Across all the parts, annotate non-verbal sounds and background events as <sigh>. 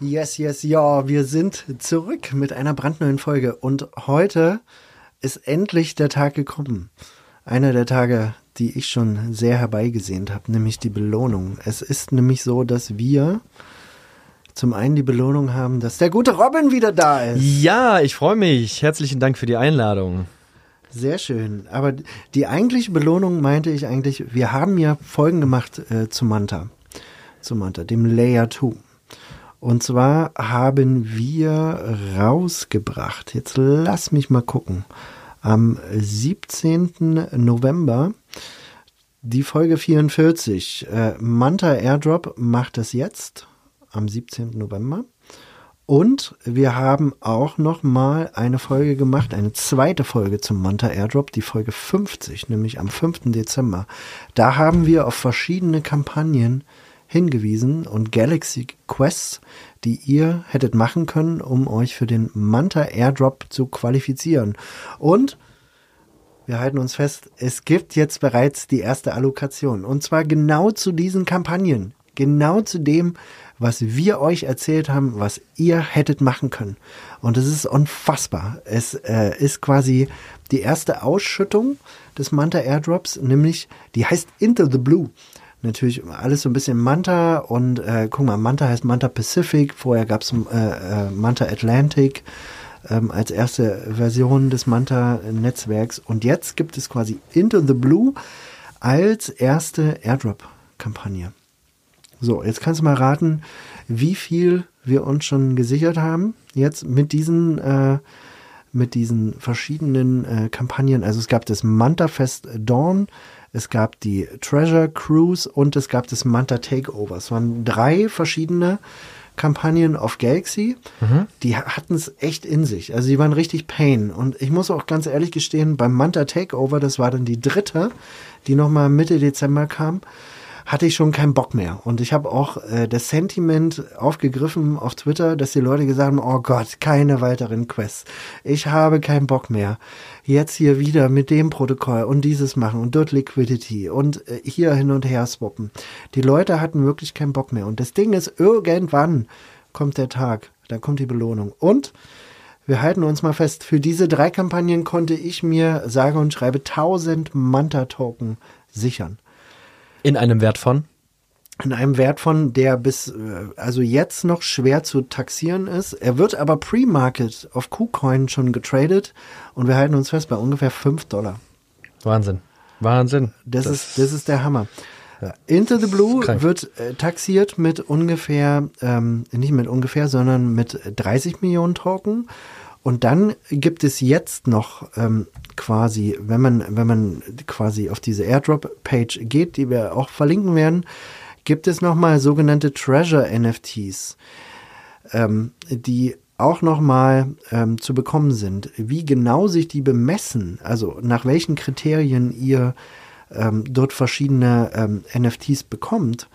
Yes, yes, ja, wir sind zurück mit einer brandneuen Folge und heute ist endlich der Tag gekommen. Einer der Tage, die ich schon sehr herbeigesehnt habe, nämlich die Belohnung. Es ist nämlich so, dass wir zum einen die Belohnung haben, dass der gute Robin wieder da ist. Ja, ich freue mich. Herzlichen Dank für die Einladung. Sehr schön. Aber die eigentliche Belohnung meinte ich eigentlich, wir haben ja Folgen gemacht äh, zu Manta. Zu Manta, dem Layer 2. Und zwar haben wir rausgebracht, jetzt lass mich mal gucken, am 17. November die Folge 44. Äh, Manta Airdrop macht das jetzt am 17. November. Und wir haben auch noch mal eine Folge gemacht, eine zweite Folge zum Manta Airdrop, die Folge 50, nämlich am 5. Dezember. Da haben wir auf verschiedene Kampagnen hingewiesen und Galaxy Quests, die ihr hättet machen können, um euch für den Manta Airdrop zu qualifizieren. Und wir halten uns fest, es gibt jetzt bereits die erste Allokation. Und zwar genau zu diesen Kampagnen. Genau zu dem, was wir euch erzählt haben, was ihr hättet machen können. Und es ist unfassbar. Es äh, ist quasi die erste Ausschüttung des Manta Airdrops, nämlich die heißt Into the Blue. Natürlich alles so ein bisschen Manta und äh, guck mal, Manta heißt Manta Pacific, vorher gab es äh, äh, Manta Atlantic ähm, als erste Version des Manta-Netzwerks und jetzt gibt es quasi Into the Blue als erste Airdrop-Kampagne. So, jetzt kannst du mal raten, wie viel wir uns schon gesichert haben. Jetzt mit diesen, äh, mit diesen verschiedenen äh, Kampagnen. Also es gab das Manta Fest Dawn, es gab die Treasure Cruise und es gab das Manta Takeover. Es waren drei verschiedene Kampagnen auf Galaxy. Mhm. Die hatten es echt in sich. Also die waren richtig Pain. Und ich muss auch ganz ehrlich gestehen, beim Manta Takeover, das war dann die dritte, die nochmal Mitte Dezember kam hatte ich schon keinen Bock mehr. Und ich habe auch äh, das Sentiment aufgegriffen auf Twitter, dass die Leute gesagt haben, oh Gott, keine weiteren Quests. Ich habe keinen Bock mehr. Jetzt hier wieder mit dem Protokoll und dieses machen und dort Liquidity und äh, hier hin und her swappen. Die Leute hatten wirklich keinen Bock mehr. Und das Ding ist, irgendwann kommt der Tag, da kommt die Belohnung. Und wir halten uns mal fest, für diese drei Kampagnen konnte ich mir sage und schreibe 1000 Manta-Token sichern. In einem Wert von? In einem Wert von, der bis, äh, also jetzt noch schwer zu taxieren ist. Er wird aber pre-market auf KuCoin schon getradet und wir halten uns fest bei ungefähr 5 Dollar. Wahnsinn. Wahnsinn. Das, das ist, das ist der Hammer. Ja. Into the Blue wird äh, taxiert mit ungefähr, ähm, nicht mit ungefähr, sondern mit 30 Millionen Token. Und dann gibt es jetzt noch ähm, quasi, wenn man, wenn man quasi auf diese Airdrop-Page geht, die wir auch verlinken werden, gibt es nochmal sogenannte Treasure-NFTs, ähm, die auch nochmal ähm, zu bekommen sind. Wie genau sich die bemessen, also nach welchen Kriterien ihr ähm, dort verschiedene ähm, NFTs bekommt,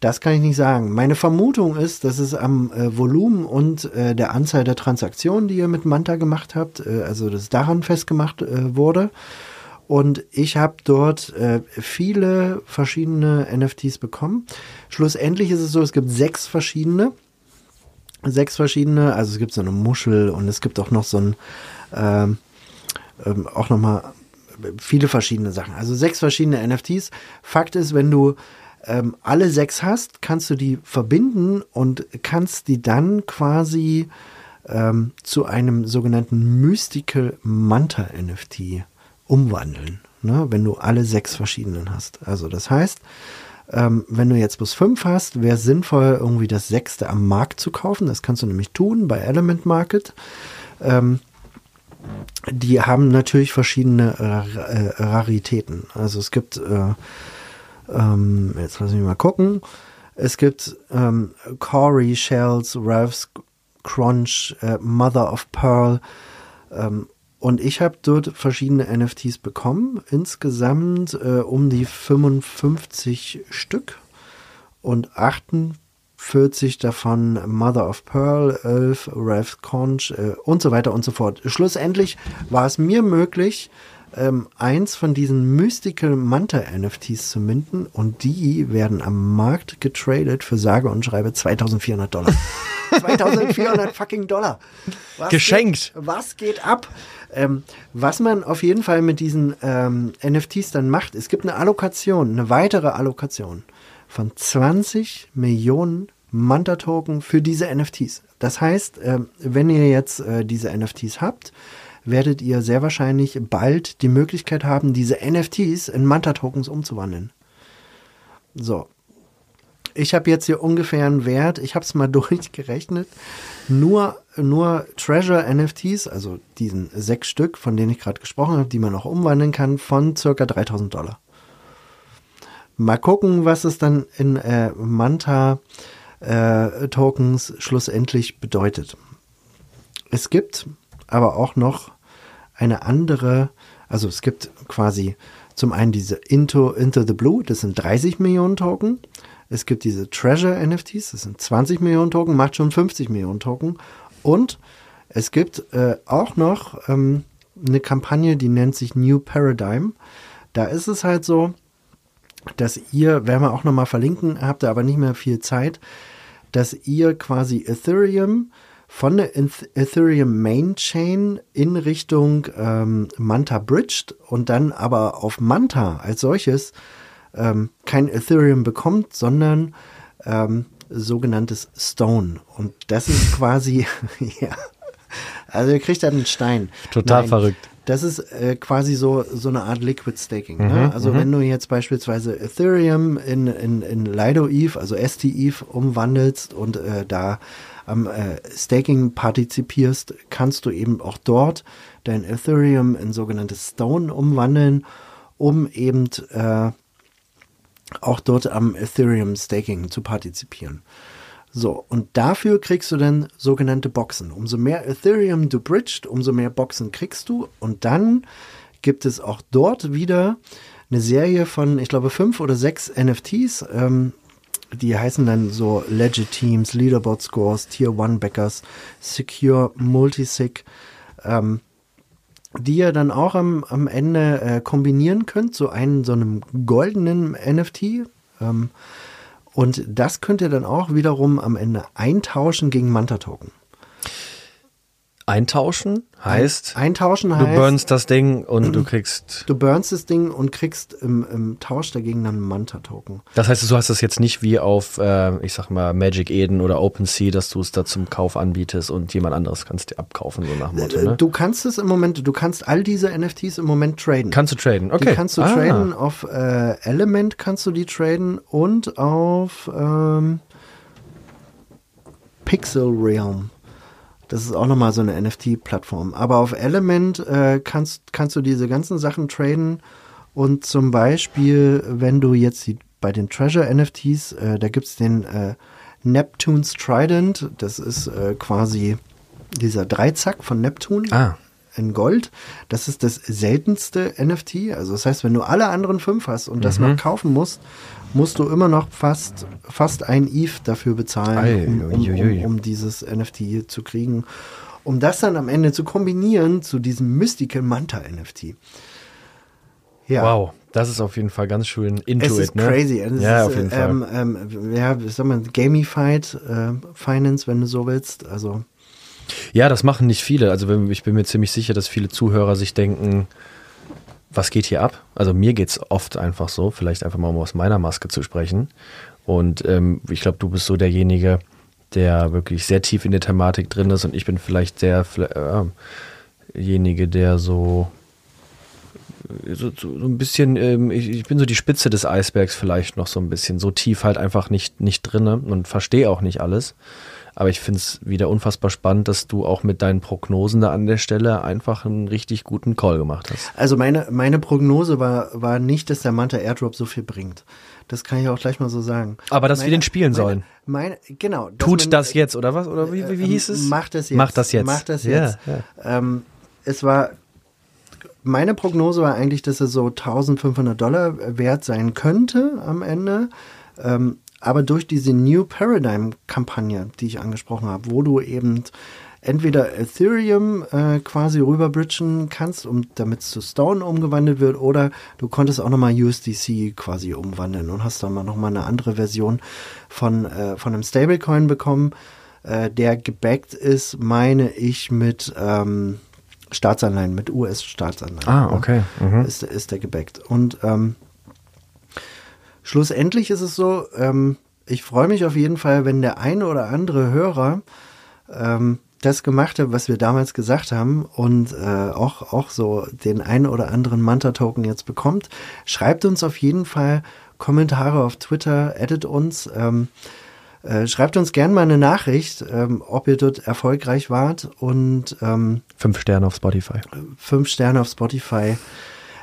das kann ich nicht sagen. Meine Vermutung ist, dass es am äh, Volumen und äh, der Anzahl der Transaktionen, die ihr mit Manta gemacht habt, äh, also das daran festgemacht äh, wurde. Und ich habe dort äh, viele verschiedene NFTs bekommen. Schlussendlich ist es so, es gibt sechs verschiedene. Sechs verschiedene, also es gibt so eine Muschel und es gibt auch noch so ein, ähm, ähm, auch nochmal viele verschiedene Sachen. Also sechs verschiedene NFTs. Fakt ist, wenn du ähm, alle sechs hast, kannst du die verbinden und kannst die dann quasi ähm, zu einem sogenannten Mystical Manta NFT umwandeln, ne? wenn du alle sechs verschiedenen hast. Also das heißt, ähm, wenn du jetzt plus fünf hast, wäre es sinnvoll, irgendwie das sechste am Markt zu kaufen. Das kannst du nämlich tun bei Element Market. Ähm, die haben natürlich verschiedene äh, Raritäten. Also es gibt äh, ähm, jetzt lass mich mal gucken. Es gibt ähm, Corey Shells, Ralph's Crunch, äh, Mother of Pearl. Ähm, und ich habe dort verschiedene NFTs bekommen, insgesamt äh, um die 55 Stück und 48 davon Mother of Pearl, 11 Ralph Conch äh, und so weiter und so fort. Schlussendlich war es mir möglich, ähm, eins von diesen Mystical Manta NFTs zu minden und die werden am Markt getradet für sage und schreibe 2400 Dollar. <laughs> 2400 fucking Dollar. Was Geschenkt. Geht, was geht ab? Ähm, was man auf jeden Fall mit diesen ähm, NFTs dann macht, es gibt eine Allokation, eine weitere Allokation von 20 Millionen Manta-Token für diese NFTs. Das heißt, äh, wenn ihr jetzt äh, diese NFTs habt, werdet ihr sehr wahrscheinlich bald die Möglichkeit haben, diese NFTs in Manta-Tokens umzuwandeln. So. Ich habe jetzt hier ungefähr einen Wert, ich habe es mal <laughs> durchgerechnet, nur, nur Treasure NFTs, also diesen sechs Stück, von denen ich gerade gesprochen habe, die man auch umwandeln kann, von circa 3000 Dollar. Mal gucken, was es dann in äh, Manta äh, Tokens schlussendlich bedeutet. Es gibt aber auch noch eine andere, also es gibt quasi zum einen diese Into, Into the Blue, das sind 30 Millionen Token. Es gibt diese Treasure NFTs, das sind 20 Millionen Token, macht schon 50 Millionen Token. Und es gibt äh, auch noch ähm, eine Kampagne, die nennt sich New Paradigm. Da ist es halt so, dass ihr, werden wir auch nochmal verlinken, habt ihr aber nicht mehr viel Zeit, dass ihr quasi Ethereum von der Ethereum Main Chain in Richtung ähm, Manta bridged und dann aber auf Manta als solches ähm, kein Ethereum bekommt, sondern ähm, sogenanntes Stone. Und das ist <laughs> quasi, ja, also ihr kriegt dann einen Stein. Total Nein, verrückt. Das ist äh, quasi so, so eine Art Liquid Staking. Mhm, ne? Also wenn du jetzt beispielsweise Ethereum in, in, in Lido ETH, also ST ETH umwandelst und äh, da am äh, Staking partizipierst, kannst du eben auch dort dein Ethereum in sogenanntes Stone umwandeln, um eben äh, auch dort am Ethereum Staking zu partizipieren. So, und dafür kriegst du dann sogenannte Boxen. Umso mehr Ethereum du bridged, umso mehr Boxen kriegst du. Und dann gibt es auch dort wieder eine Serie von, ich glaube, fünf oder sechs NFTs. Ähm, die heißen dann so Legit Teams, Leaderboard Scores, Tier 1 Backers, Secure Multisig, ähm, die ihr dann auch am, am Ende äh, kombinieren könnt, so einen so einem goldenen NFT. Ähm, und das könnt ihr dann auch wiederum am Ende eintauschen gegen Manta-Token. Eintauschen heißt, Eintauschen du heißt, burnst das Ding und du kriegst. du burnst das Ding und kriegst im, im Tausch dagegen dann Manta-Token. Das heißt, du hast das jetzt nicht wie auf, äh, ich sag mal, Magic Eden oder OpenSea, dass du es da zum Kauf anbietest und jemand anderes kannst dir abkaufen, so nach Motto, ne? Du kannst es im Moment, du kannst all diese NFTs im Moment traden. Kannst du traden, okay. Die kannst du Ah. traden, auf äh, Element kannst du die traden und auf ähm, Pixel Realm. Das ist auch nochmal so eine NFT-Plattform. Aber auf Element äh, kannst, kannst du diese ganzen Sachen traden und zum Beispiel, wenn du jetzt die, bei den Treasure NFTs, äh, da gibt's den äh, Neptune's Trident, das ist äh, quasi dieser Dreizack von Neptun Ah. In Gold. Das ist das seltenste NFT. Also das heißt, wenn du alle anderen fünf hast und das noch kaufen musst, musst du immer noch fast, fast ein ETH dafür bezahlen, um, um, um, um dieses NFT zu kriegen. Um das dann am Ende zu kombinieren zu diesem Mystical Manta NFT. Ja. Wow, das ist auf jeden Fall ganz schön into Es it, ist ne? crazy. Es ja, ist, auf jeden ähm, Fall. ähm, ja, wie soll man, Gamified äh, Finance, wenn du so willst. Also, Ja, das machen nicht viele. Also ich bin mir ziemlich sicher, dass viele Zuhörer sich denken, was geht hier ab? Also mir geht's oft einfach so, vielleicht einfach mal um aus meiner Maske zu sprechen. Und ähm, ich glaube, du bist so derjenige, der wirklich sehr tief in der Thematik drin ist und ich bin vielleicht der äh, derjenige, der so so, so, so ein bisschen, ähm, ich, ich bin so die Spitze des Eisbergs vielleicht noch so ein bisschen, so tief halt einfach nicht, nicht drinne und verstehe auch nicht alles. Aber ich finde es wieder unfassbar spannend, dass du auch mit deinen Prognosen da an der Stelle einfach einen richtig guten Call gemacht hast. Also meine, meine Prognose war, war nicht, dass der Manta Airdrop so viel bringt. Das kann ich auch gleich mal so sagen. Aber dass meine, wir den spielen meine, sollen. Meine, genau. Tut man, das jetzt, oder was? Oder wie, wie, wie hieß es? Macht das jetzt. Macht das jetzt. Macht das jetzt. Ja, ja. Ähm, es war meine Prognose war eigentlich, dass er so 1500 Dollar wert sein könnte am Ende. Ähm, aber durch diese New Paradigm-Kampagne, die ich angesprochen habe, wo du eben entweder Ethereum äh, quasi rüberbridgen kannst, um, damit es zu Stone umgewandelt wird, oder du konntest auch nochmal USDC quasi umwandeln und hast dann mal nochmal eine andere Version von, äh, von einem Stablecoin bekommen, äh, der gebackt ist, meine ich, mit ähm, Staatsanleihen, mit US-Staatsanleihen. Ah, okay. Mhm. Ist, ist der gebackt. Und ähm, schlussendlich ist es so, ähm, ich freue mich auf jeden Fall, wenn der eine oder andere Hörer ähm, das gemacht hat, was wir damals gesagt haben und äh, auch, auch so den einen oder anderen Manta-Token jetzt bekommt. Schreibt uns auf jeden Fall Kommentare auf Twitter, edit uns. Ähm, äh, schreibt uns gerne mal eine Nachricht, ähm, ob ihr dort erfolgreich wart und ähm, fünf Sterne auf Spotify. Fünf Sterne auf Spotify.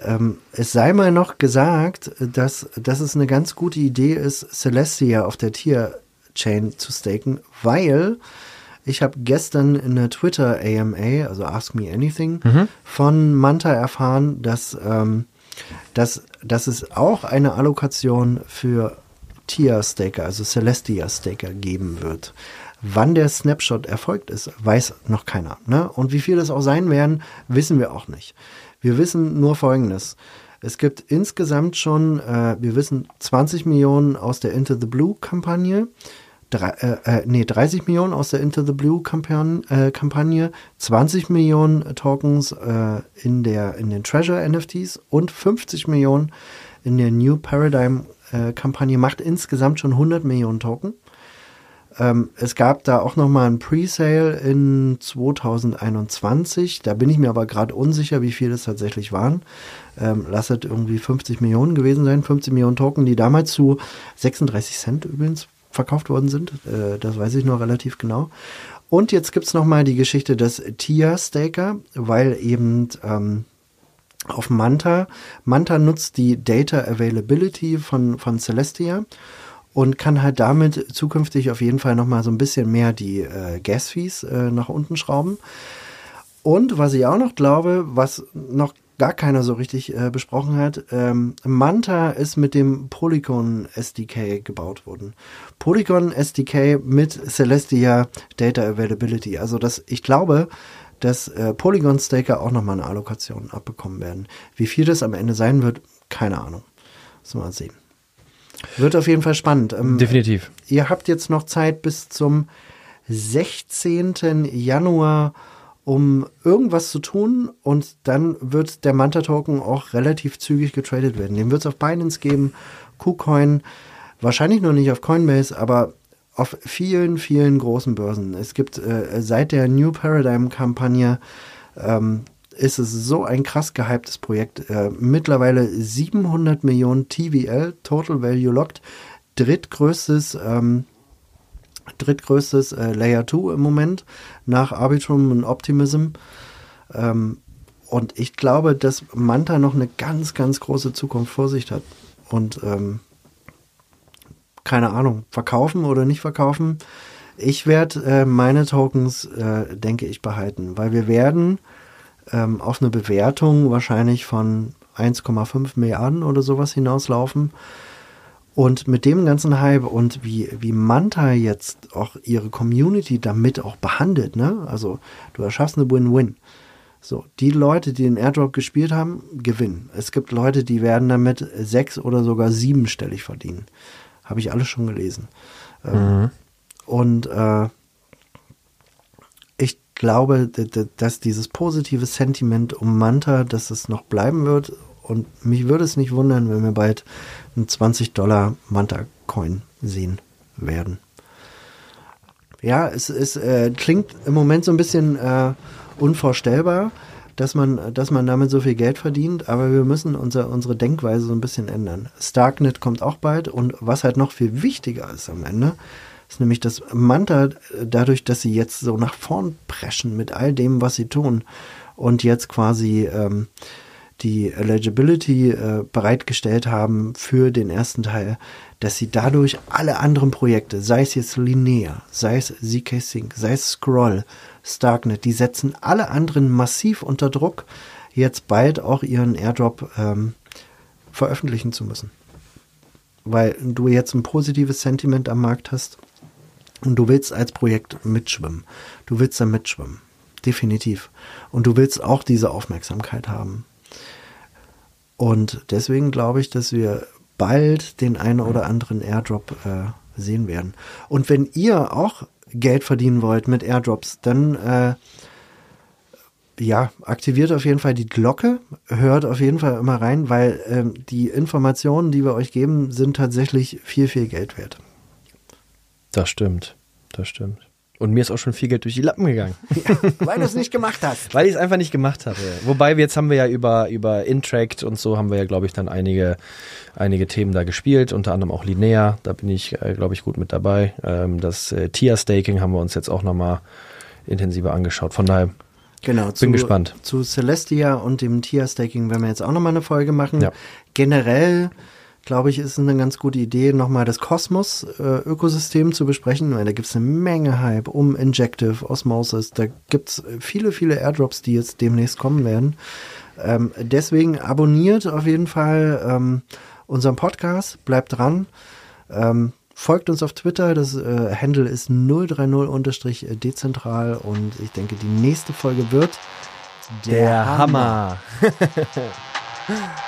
Ähm, es sei mal noch gesagt, dass, dass es eine ganz gute Idee ist, Celestia auf der Tier-Chain zu staken, weil ich habe gestern in der Twitter AMA, also Ask Me Anything, mhm. von Manta erfahren, dass, ähm, dass, dass es auch eine Allokation für Tia-Staker, also Celestia-Staker geben wird. Wann der Snapshot erfolgt ist, weiß noch keiner. Ne? Und wie viel das auch sein werden, wissen wir auch nicht. Wir wissen nur Folgendes. Es gibt insgesamt schon, äh, wir wissen 20 Millionen aus der Into the Blue Kampagne, drei, äh, äh, nee, 30 Millionen aus der Into the Blue Kampagne, äh, Kampagne 20 Millionen Tokens äh, in, der, in den Treasure NFTs und 50 Millionen in der New Paradigm äh, Kampagne, macht insgesamt schon 100 Millionen Token. Ähm, es gab da auch noch mal ein Presale in 2021. Da bin ich mir aber gerade unsicher, wie viel das tatsächlich waren. Ähm, lass es irgendwie 50 Millionen gewesen sein. 50 Millionen Token, die damals zu 36 Cent übrigens verkauft worden sind. Äh, das weiß ich noch relativ genau. Und jetzt gibt es noch mal die Geschichte des Tia Staker, weil eben ähm, auf Manta, Manta nutzt die Data Availability von, von Celestia und kann halt damit zukünftig auf jeden Fall nochmal so ein bisschen mehr die äh, Gas-Fees äh, nach unten schrauben. Und was ich auch noch glaube, was noch gar keiner so richtig äh, besprochen hat, ähm, Manta ist mit dem Polygon SDK gebaut worden. Polygon SDK mit Celestia Data Availability. Also das, ich glaube, dass äh, Polygon Staker auch nochmal eine Allokation abbekommen werden. Wie viel das am Ende sein wird, keine Ahnung. Müssen wir mal sehen. Wird auf jeden Fall spannend. Ähm, Definitiv. Ihr habt jetzt noch Zeit bis zum 16. Januar, um irgendwas zu tun und dann wird der Manta-Token auch relativ zügig getradet werden. Den wird es auf Binance geben, KuCoin, wahrscheinlich noch nicht auf Coinbase, aber auf vielen, vielen großen Börsen. Es gibt äh, seit der New Paradigm-Kampagne ähm, ist es so ein krass gehyptes Projekt. Äh, mittlerweile 700 Millionen TVL, Total Value Locked, drittgrößtes, ähm, drittgrößtes äh, Layer 2 im Moment nach Arbitrum und Optimism. Ähm, und ich glaube, dass Manta noch eine ganz, ganz große Zukunft vor sich hat. Und ähm, keine Ahnung, verkaufen oder nicht verkaufen. Ich werde äh, meine Tokens, äh, denke ich, behalten, weil wir werden ähm, auf eine Bewertung wahrscheinlich von 1,5 Milliarden oder sowas hinauslaufen. Und mit dem ganzen Hype und wie, wie Manta jetzt auch ihre Community damit auch behandelt, ne? Also du erschaffst eine Win-Win. So, die Leute, die den Airdrop gespielt haben, gewinnen. Es gibt Leute, die werden damit sechs oder sogar siebenstellig verdienen. Habe ich alles schon gelesen. Ähm, mhm. Und äh, glaube, dass dieses positive Sentiment um Manta, dass es noch bleiben wird. Und mich würde es nicht wundern, wenn wir bald einen 20 Dollar Manta-Coin sehen werden. Ja, es, es äh, klingt im Moment so ein bisschen äh, unvorstellbar, dass man, dass man damit so viel Geld verdient, aber wir müssen unser, unsere Denkweise so ein bisschen ändern. Starknet kommt auch bald und was halt noch viel wichtiger ist am Ende, ist nämlich, dass Manta, äh, dadurch, dass sie jetzt so nach vorn preschen mit all dem, was sie tun und jetzt quasi ähm, die Eligibility äh, bereitgestellt haben für den ersten Teil, dass sie dadurch alle anderen Projekte, sei es jetzt Linear, sei es ZK Sync, sei es Scroll, Starknet, die setzen alle anderen massiv unter Druck, jetzt bald auch ihren Airdrop ähm, veröffentlichen zu müssen. Weil du jetzt ein positives Sentiment am Markt hast und du willst als Projekt mitschwimmen. Du willst da mitschwimmen. Definitiv. Und du willst auch diese Aufmerksamkeit haben. Und deswegen glaube ich, dass wir bald den einen oder anderen Airdrop äh, sehen werden. Und wenn ihr auch Geld verdienen wollt mit Airdrops, dann äh, ja, aktiviert auf jeden Fall die Glocke, hört auf jeden Fall immer rein, weil ähm, die Informationen, die wir euch geben, sind tatsächlich viel, viel Geld wert. Das stimmt, das stimmt. Und mir ist auch schon viel Geld durch die Lappen gegangen. <laughs> Ja, weil du es nicht gemacht hast. <laughs> Weil ich es einfach nicht gemacht habe. Wobei wir jetzt haben wir ja über, über Intract und so haben wir ja, glaube ich, dann einige, einige Themen da gespielt, unter anderem auch Linear. Da bin ich, äh, glaube ich, gut mit dabei. Ähm, das äh, Tier-Staking haben wir uns jetzt auch nochmal intensiver angeschaut. Von daher Genau, bin zu, gespannt. Zu Celestia und dem Tier-Staking werden wir jetzt auch nochmal eine Folge machen. Ja. Generell, glaube ich, ist eine ganz gute Idee, nochmal das Kosmos-Ökosystem zu besprechen, weil da gibt es eine Menge Hype um Injective, Osmosis. Da gibt es viele, viele Airdrops, die jetzt demnächst kommen werden. Ähm, deswegen abonniert auf jeden Fall ähm, unseren Podcast, bleibt dran. Ähm, folgt uns auf Twitter, das äh, Handle ist 030-dezentral und ich denke, die nächste Folge wird Der Hammer. <laughs> <laughs>